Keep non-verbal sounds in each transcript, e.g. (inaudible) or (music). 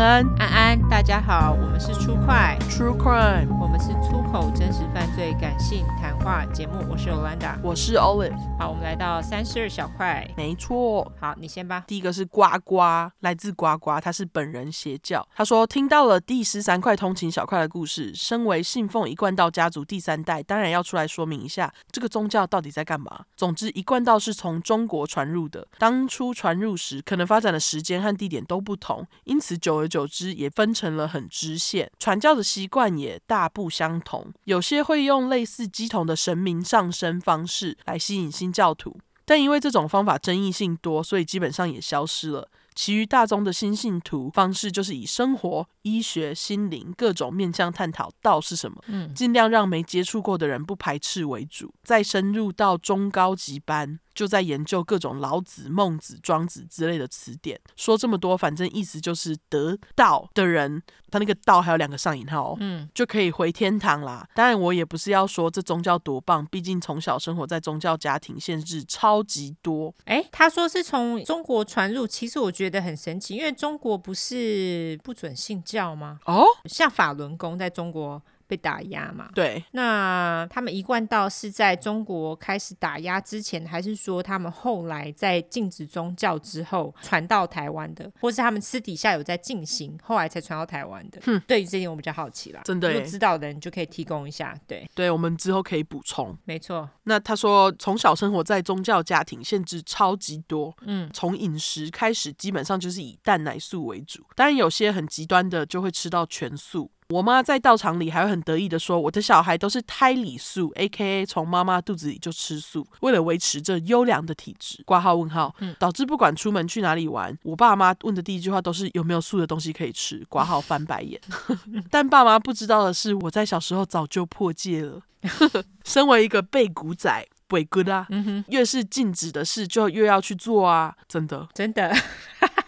安，安安，大家好，我们是出快 True Crime，我们是粗口真实犯罪感性谈话节目。我是 Olanda，我是 Olive。好，我们来到三十二小块，没错。好，你先吧。第一个是呱呱，来自呱呱，他是本人邪教。他说听到了第十三块通勤小块的故事，身为信奉一贯道家族第三代，当然要出来说明一下这个宗教到底在干嘛。总之，一贯道是从中国传入的，当初传入时，可能发展的时间和地点都不同，因此久而久之也分成了很支线，传教的习惯也大不相同。有些会用类似乩童的神明上身方式来吸引新教徒，但因为这种方法争议性多，所以基本上也消失了。其余大宗的新信徒方式就是以生活、医学、心灵各种面向探讨道是什么，嗯，尽量让没接触过的人不排斥为主，再深入到中高级班。就在研究各种老子、孟子、庄子之类的词典。说这么多，反正意思就是得道的人，他那个道还有两个上引号，嗯，就可以回天堂啦。当然，我也不是要说这宗教多棒，毕竟从小生活在宗教家庭，限制超级多。诶，他说是从中国传入，其实我觉得很神奇，因为中国不是不准信教吗？哦，像法轮功在中国。被打压嘛？对，那他们一贯道是在中国开始打压之前，还是说他们后来在禁止宗教之后传到台湾的，或是他们私底下有在进行，后来才传到台湾的？哼，对于这点我比较好奇啦。真的，有知道的人就可以提供一下。对，对，我们之后可以补充。没错。那他说从小生活在宗教家庭，限制超级多。嗯，从饮食开始，基本上就是以蛋奶素为主，当然有些很极端的就会吃到全素。我妈在道场里还会很得意的说：“我的小孩都是胎里素，A.K.A. 从妈妈肚子里就吃素，为了维持这优良的体质。”挂号问号，导致不管出门去哪里玩，我爸妈问的第一句话都是有没有素的东西可以吃。挂号翻白眼，(laughs) 但爸妈不知道的是，我在小时候早就破戒了。(laughs) 身为一个背骨仔，背骨啊，越是禁止的事就越要去做啊，真的，真的。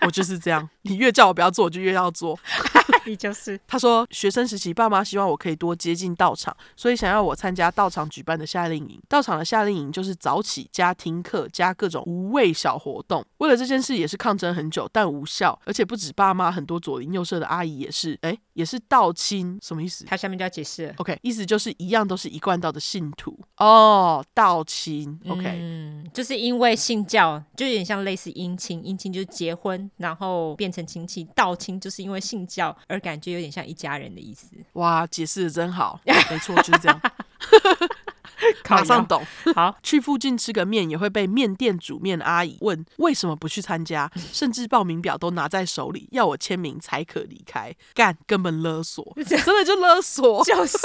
我就是这样，你越叫我不要做，我就越要做。(laughs) (laughs) 你就是。他说，学生时期，爸妈希望我可以多接近道场，所以想要我参加道场举办的夏令营。道场的夏令营就是早起加听课加各种无谓小活动。为了这件事也是抗争很久，但无效。而且不止爸妈，很多左邻右舍的阿姨也是，哎，也是道亲，什么意思？他下面就要解释。OK，意思就是一样都是一贯道的信徒哦，道亲。OK，嗯，就是因为信教，就有点像类似姻亲，姻亲就是结婚。然后变成亲戚，道亲就是因为信教而感觉有点像一家人的意思。(laughs) 哇，解释的真好，(laughs) 没错，就是这样。(laughs) 马上懂。好，去附近吃个面也会被面店煮面阿姨问为什么不去参加，甚至报名表都拿在手里要我签名才可离开。干，根本勒索，真的就勒索，就是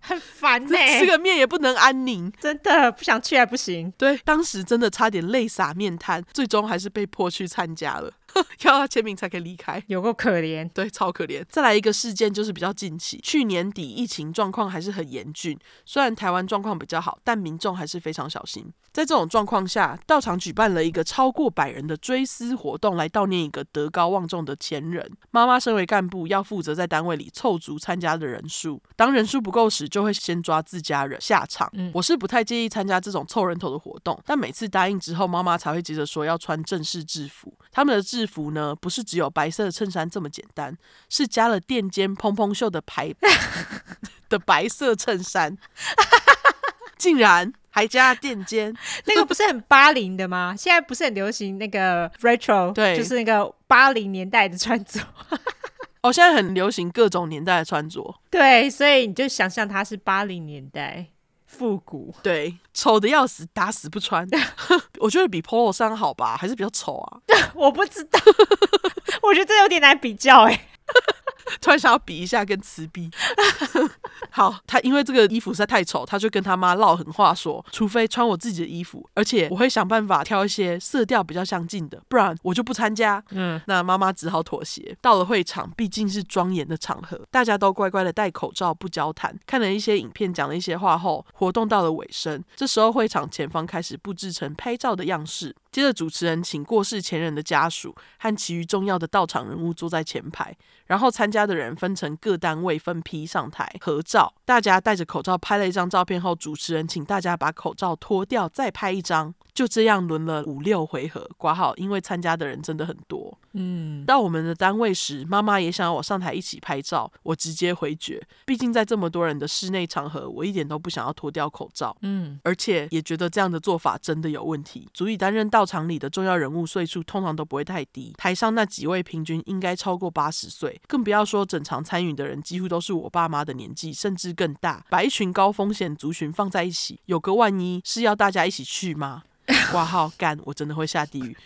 很烦呢、欸。吃个面也不能安宁，真的不想去还不行。对，当时真的差点泪洒面摊，最终还是被迫去参加了。(laughs) 要他签名才可以离开，有够可怜，对，超可怜。再来一个事件，就是比较近期，去年底疫情状况还是很严峻。虽然台湾状况比较好，但民众还是非常小心。在这种状况下，道场举办了一个超过百人的追思活动，来悼念一个德高望重的前人。妈妈身为干部，要负责在单位里凑足参加的人数。当人数不够时，就会先抓自家人下场。嗯，我是不太介意参加这种凑人头的活动，但每次答应之后，妈妈才会急着说要穿正式制服。他们的制服呢，不是只有白色的衬衫这么简单，是加了垫肩蓬蓬袖的牌 (laughs) 的白色衬衫，竟然还加垫肩，(laughs) 那个不是很八零的吗？现在不是很流行那个 retro，对，就是那个八零年代的穿着。哦，现在很流行各种年代的穿着，(laughs) 对，所以你就想象它是八零年代。复古，对，丑的要死，打死不穿。(laughs) 我觉得比 polo 衫好吧，还是比较丑啊。(laughs) 我不知道，(laughs) 我觉得这有点难比较哎。突然想要比一下跟慈逼。(laughs) 好，他因为这个衣服实在太丑，他就跟他妈唠狠话说，除非穿我自己的衣服，而且我会想办法挑一些色调比较相近的，不然我就不参加。嗯，那妈妈只好妥协。到了会场，毕竟是庄严的场合，大家都乖乖的戴口罩不交谈。看了一些影片，讲了一些话后，活动到了尾声。这时候会场前方开始布置成拍照的样式。接着，主持人请过世前人的家属和其余重要的到场人物坐在前排，然后参加的人分成各单位分批上台合照。大家戴着口罩拍了一张照片后，主持人请大家把口罩脱掉，再拍一张。就这样轮了五六回合，挂号，因为参加的人真的很多。嗯，到我们的单位时，妈妈也想要我上台一起拍照，我直接回绝，毕竟在这么多人的室内场合，我一点都不想要脱掉口罩。嗯，而且也觉得这样的做法真的有问题。足以担任到场里的重要人物岁数通常都不会太低，台上那几位平均应该超过八十岁，更不要要说整场参与的人几乎都是我爸妈的年纪，甚至更大。把一群高风险族群放在一起，有个万一，是要大家一起去吗？(laughs) 挂号干，我真的会下地狱。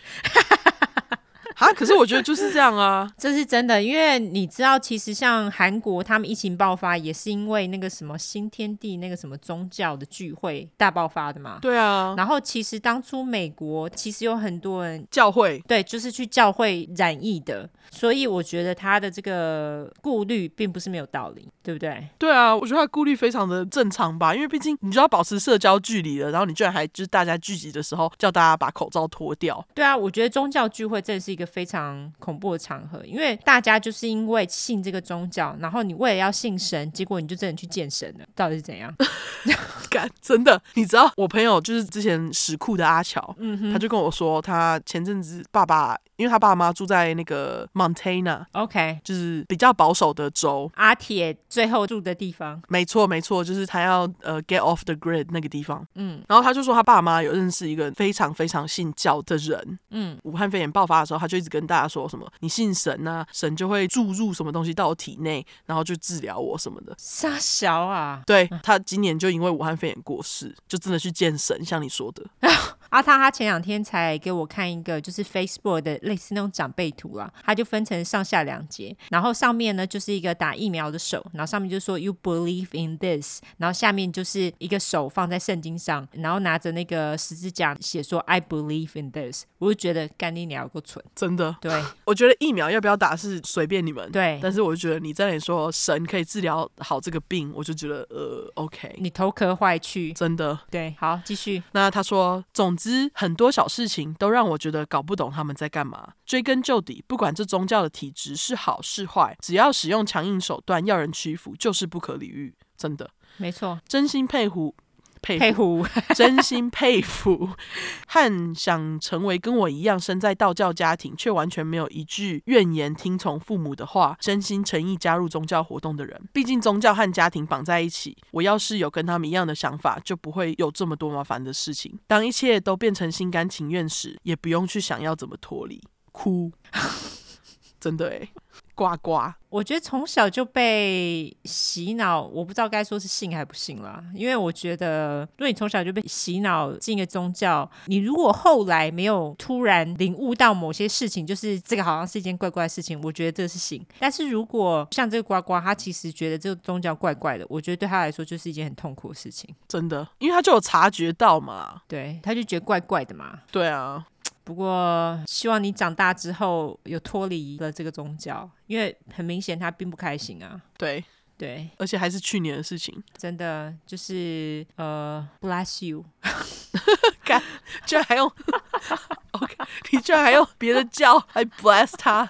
哈，可是我觉得就是这样啊，(laughs) 这是真的，因为你知道，其实像韩国他们疫情爆发，也是因为那个什么新天地那个什么宗教的聚会大爆发的嘛。对啊，然后其实当初美国其实有很多人教会，对，就是去教会染疫的，所以我觉得他的这个顾虑并不是没有道理，对不对？对啊，我觉得他顾虑非常的正常吧，因为毕竟你就要保持社交距离了，然后你居然还就是大家聚集的时候叫大家把口罩脱掉。对啊，我觉得宗教聚会真的是一个。非常恐怖的场合，因为大家就是因为信这个宗教，然后你为了要信神，结果你就真的去见神了，到底是怎样？(laughs) 干，真的，你知道我朋友就是之前石库的阿乔，他就跟我说，他前阵子爸爸。因为他爸妈住在那个 Montana，OK，就是比较保守的州。阿铁最后住的地方，没错没错，就是他要呃 get off the grid 那个地方。嗯，然后他就说他爸妈有认识一个非常非常信教的人。嗯，武汉肺炎爆发的时候，他就一直跟大家说什么：“你信神啊，神就会注入什么东西到我体内，然后就治疗我什么的。”傻小啊！对，他今年就因为武汉肺炎过世，就真的去见神，像你说的。(laughs) 阿汤他前两天才给我看一个，就是 Facebook 的类似那种长辈图啊，他就分成上下两节，然后上面呢就是一个打疫苗的手，然后上面就说 You believe in this，然后下面就是一个手放在圣经上，然后拿着那个十字架写说 I believe in this，我就觉得干你娘有够蠢，真的。对，(laughs) 我觉得疫苗要不要打是随便你们，对，但是我就觉得你在那里说神可以治疗好这个病，我就觉得呃 OK，你头壳坏去，真的。对，好，继续。那他说总。总之，很多小事情都让我觉得搞不懂他们在干嘛。追根究底，不管这宗教的体质是好是坏，只要使用强硬手段要人屈服，就是不可理喻。真的，没错，真心佩服。佩服，佩服 (laughs) 真心佩服，(laughs) 和想成为跟我一样生在道教家庭，却完全没有一句怨言，听从父母的话，真心诚意加入宗教活动的人。毕竟宗教和家庭绑在一起，我要是有跟他们一样的想法，就不会有这么多麻烦的事情。当一切都变成心甘情愿时，也不用去想要怎么脱离。哭，(laughs) 真的诶。呱呱，我觉得从小就被洗脑，我不知道该说是信还不信啦。因为我觉得，如果你从小就被洗脑进一个宗教，你如果后来没有突然领悟到某些事情，就是这个好像是一件怪怪的事情，我觉得这是信。但是如果像这个呱呱，他其实觉得这个宗教怪怪的，我觉得对他来说就是一件很痛苦的事情。真的，因为他就有察觉到嘛，对，他就觉得怪怪的嘛。对啊。不过，希望你长大之后有脱离了这个宗教，因为很明显他并不开心啊。对对，而且还是去年的事情。真的就是呃，bless you，(laughs) 干，居然还用，(laughs) OK，你居然还用别的教来 bless 他，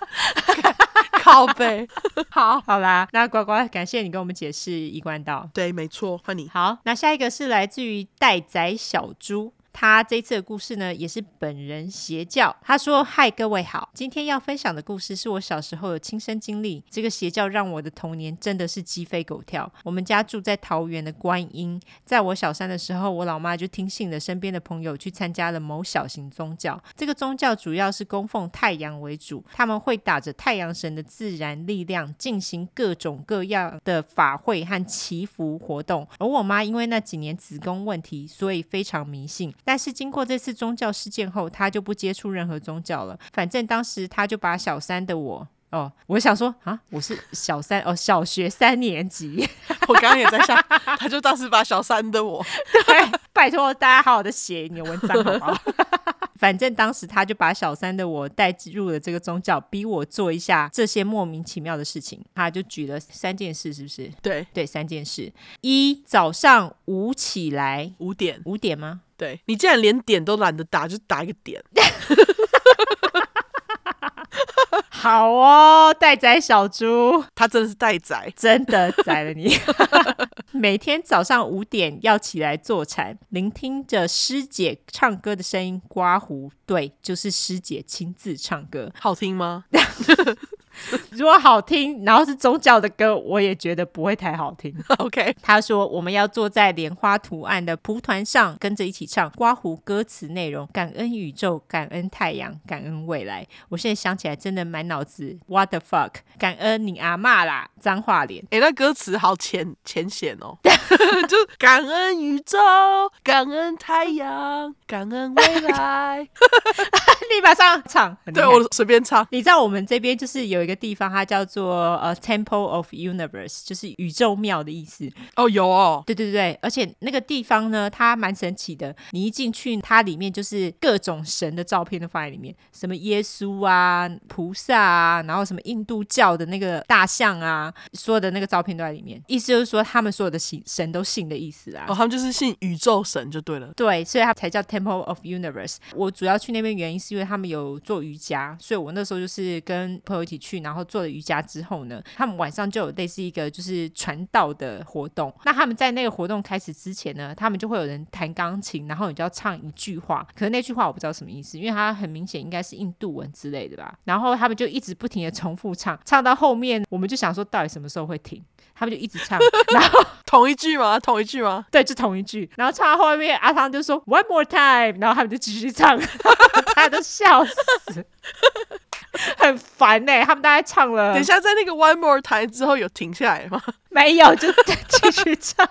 靠背。(laughs) 好，好啦，那呱呱，感谢你跟我们解释一贯道。对，没错，换你。好，那下一个是来自于待宰小猪。他这次的故事呢，也是本人邪教。他说：“嗨，各位好，今天要分享的故事是我小时候的亲身经历。这个邪教让我的童年真的是鸡飞狗跳。我们家住在桃园的观音，在我小三的时候，我老妈就听信了身边的朋友去参加了某小型宗教。这个宗教主要是供奉太阳为主，他们会打着太阳神的自然力量进行各种各样的法会和祈福活动。而我妈因为那几年子宫问题，所以非常迷信。”但是经过这次宗教事件后，他就不接触任何宗教了。反正当时他就把小三的我哦，我想说啊，我是小三哦，小学三年级，(laughs) 我刚刚也在想，(laughs) 他就当时把小三的我，对，拜托大家好好的写你的文章好不好？(laughs) 反正当时他就把小三的我带入了这个宗教，逼我做一下这些莫名其妙的事情。他就举了三件事，是不是？对对，三件事：一早上五起来，五点，五点吗？对，你竟然连点都懒得打，就打一个点。(laughs) 好哦，待宰小猪，他真的是待宰，真的宰了你。(laughs) 每天早上五点要起来坐禅，聆听着师姐唱歌的声音，刮胡，对，就是师姐亲自唱歌，好听吗？(laughs) (laughs) 如果好听，然后是宗教的歌，我也觉得不会太好听。(laughs) OK，他说我们要坐在莲花图案的蒲团上，跟着一起唱刮胡歌词内容，感恩宇宙，感恩太阳，感恩未来。我现在想起来，真的满脑子 What the fuck，感恩你阿嬷啦，脏话脸。哎，那歌词好浅浅显哦，(laughs) (laughs) 就感恩宇宙，感恩太阳，感恩未来。(laughs) 立马上唱，对我随便唱。你知道我们这边就是有。一个地方，它叫做呃 Temple of Universe，就是宇宙庙的意思。哦，有哦，对对对，而且那个地方呢，它蛮神奇的。你一进去，它里面就是各种神的照片都放在里面，什么耶稣啊、菩萨啊，然后什么印度教的那个大象啊，所有的那个照片都在里面。意思就是说，他们所有的信神都信的意思啊。哦，他们就是信宇宙神就对了。对，所以他才叫 Temple of Universe。我主要去那边原因是因为他们有做瑜伽，所以我那时候就是跟朋友一起去。然后做了瑜伽之后呢，他们晚上就有类似一个就是传道的活动。那他们在那个活动开始之前呢，他们就会有人弹钢琴，然后你就要唱一句话。可是那句话我不知道什么意思，因为它很明显应该是印度文之类的吧。然后他们就一直不停的重复唱，唱到后面我们就想说到底什么时候会停？他们就一直唱，然后同一句吗？同一句吗？对，就同一句。然后唱到后面，阿汤就说 One more time，然后他们就继续唱，(laughs) 他都笑死。很烦呢、欸，他们大概唱了。等一下，在那个 One More Time 之后有停下来吗？没有，就继续唱。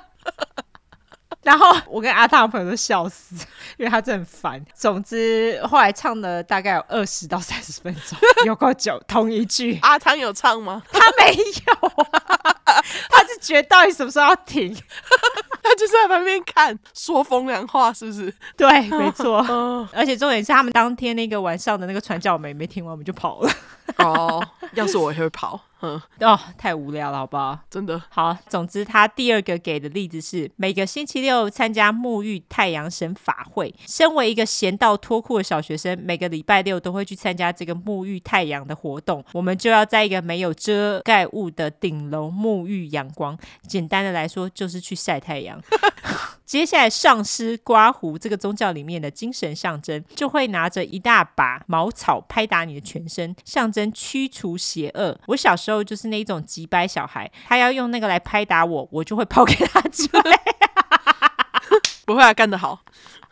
(laughs) 然后我跟阿汤的朋友都笑死，因为他真的很烦。总之，后来唱了大概有二十到三十分钟，有够久，同一句。阿汤有唱吗？他没有啊，(laughs) 他是觉得到底什么时候要停？(laughs) 他就是在旁边看，说风凉话，是不是？对，没错。(laughs) 而且重点是，他们当天那个晚上的那个传教没没听完，我们就跑了。哦，要是我也会跑。嗯，哦，太无聊了，好不好？真的好。总之，他第二个给的例子是每个星期六参加沐浴太阳神法会。身为一个闲到脱裤的小学生，每个礼拜六都会去参加这个沐浴太阳的活动。我们就要在一个没有遮盖物的顶楼沐浴阳光。简单的来说，就是去晒太阳。(laughs) 接下来，上师刮胡这个宗教里面的精神象征，就会拿着一大把茅草拍打你的全身，象征驱除邪恶。我小时候就是那一种急掰小孩，他要用那个来拍打我，我就会跑给他追。(laughs) 不会啊，干得好。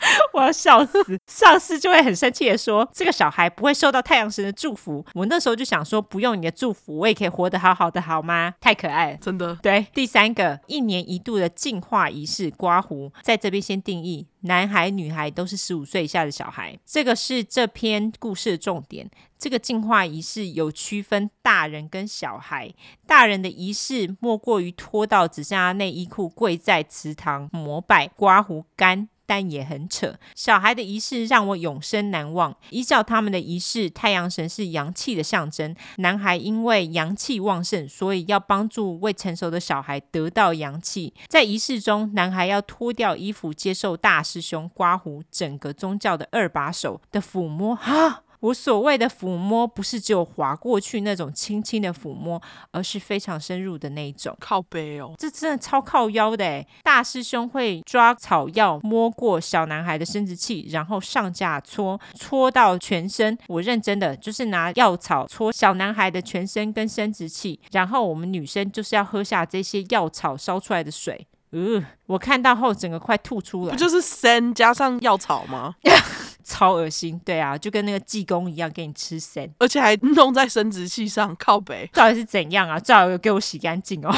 (laughs) 我要笑死，上司就会很生气的说：“这个小孩不会受到太阳神的祝福。”我那时候就想说：“不用你的祝福，我也可以活得好好的，好吗？”太可爱了，真的。对，第三个一年一度的净化仪式刮胡，在这边先定义：男孩、女孩都是十五岁以下的小孩。这个是这篇故事的重点。这个进化仪式有区分大人跟小孩。大人的仪式莫过于脱到只剩下内衣裤，跪在祠堂膜拜刮胡干。但也很扯。小孩的仪式让我永生难忘。依照他们的仪式，太阳神是阳气的象征。男孩因为阳气旺盛，所以要帮助未成熟的小孩得到阳气。在仪式中，男孩要脱掉衣服，接受大师兄刮胡整个宗教的二把手的抚摸。哈。我所谓的抚摸，不是只有划过去那种轻轻的抚摸，而是非常深入的那一种。靠背哦，这真的超靠腰的诶。大师兄会抓草药摸过小男孩的生殖器，然后上架搓，搓到全身。我认真的就是拿药草搓小男孩的全身跟生殖器，然后我们女生就是要喝下这些药草烧出来的水。呃，我看到后整个快吐出来。不就是参加上药草吗？(laughs) 超恶心，对啊，就跟那个济公一样给你吃神，而且还弄在生殖器上靠北，到底是怎样啊？最好有给我洗干净哦。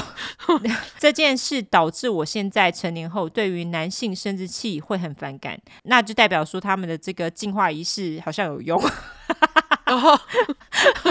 (laughs) 这件事导致我现在成年后对于男性生殖器会很反感，那就代表说他们的这个进化仪式好像有用。然 (laughs) 后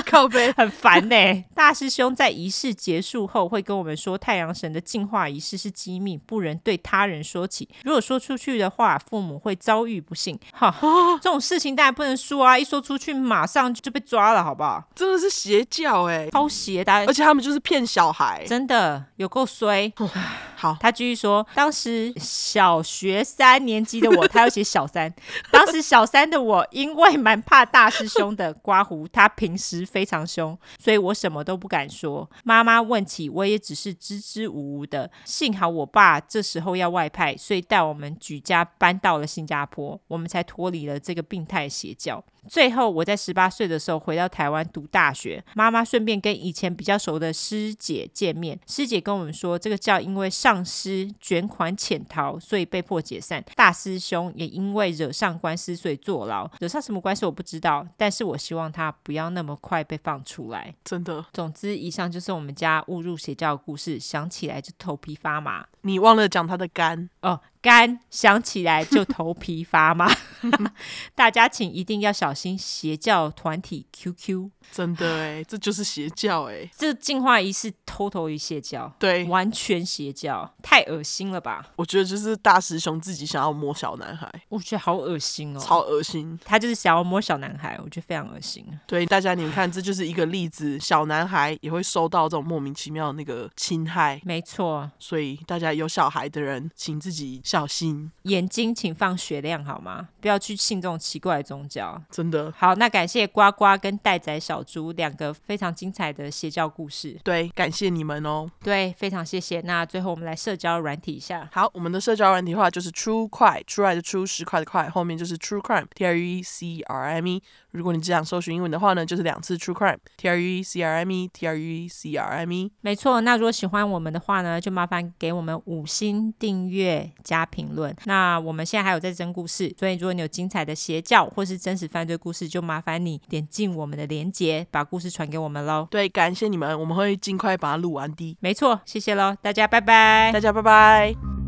靠背很烦呢、欸。大师兄在仪式结束后会跟我们说，太阳神的净化仪式是机密，不能对他人说起。如果说出去的话，父母会遭遇不幸。哈，这种事情当然不能说啊！一说出去，马上就被抓了，好不好？真的是邪教哎、欸，超邪的，而且他们就是骗小孩，真的有够衰。(laughs) 好，他继续说，当时小学三年级的我，他要写小三。(laughs) 当时小三的我，因为蛮怕大师兄的。刮胡，他平时非常凶，所以我什么都不敢说。妈妈问起，我也只是支支吾吾的。幸好我爸这时候要外派，所以带我们举家搬到了新加坡，我们才脱离了这个病态邪教。最后，我在十八岁的时候回到台湾读大学，妈妈顺便跟以前比较熟的师姐见面。师姐跟我们说，这个教因为上师卷款潜逃，所以被迫解散。大师兄也因为惹上官司，所以坐牢。惹上什么官司我不知道，但是我希望他不要那么快被放出来。真的。总之，以上就是我们家误入邪教的故事，想起来就头皮发麻。你忘了讲他的肝哦。肝想起来就头皮发麻，(laughs) 大家请一定要小心邪教团体 QQ，真的哎，这就是邪教哎，这净化仪式 totally 邪教，对，完全邪教，太恶心了吧？我觉得就是大师兄自己想要摸小男孩，我觉得好恶心哦，超恶心，他就是想要摸小男孩，我觉得非常恶心。对，大家你们看，这就是一个例子，小男孩也会受到这种莫名其妙的那个侵害，没错，所以大家有小孩的人，请自己小心，眼睛请放雪亮好吗？不要去信这种奇怪的宗教。真的好，那感谢呱呱跟待宰小猪两个非常精彩的邪教故事。对，感谢你们哦。对，非常谢谢。那最后我们来社交软体一下。好，我们的社交软体的话就是 True 快，True 来的 True 十块的块，后面就是 True Crime，T R U E C R M E。如果你只想搜寻英文的话呢，就是两次 True Crime，T R U E C R M E，T R U E C R M E。没错，那如果喜欢我们的话呢，就麻烦给我们五星订阅加评论。那我们现在还有在征故事，所以如果你有精彩的邪教或是真实犯罪故事，就麻烦你点进我们的链接，把故事传给我们喽。对，感谢你们，我们会尽快把它录完的。没错，谢谢喽，大家拜拜，大家拜拜。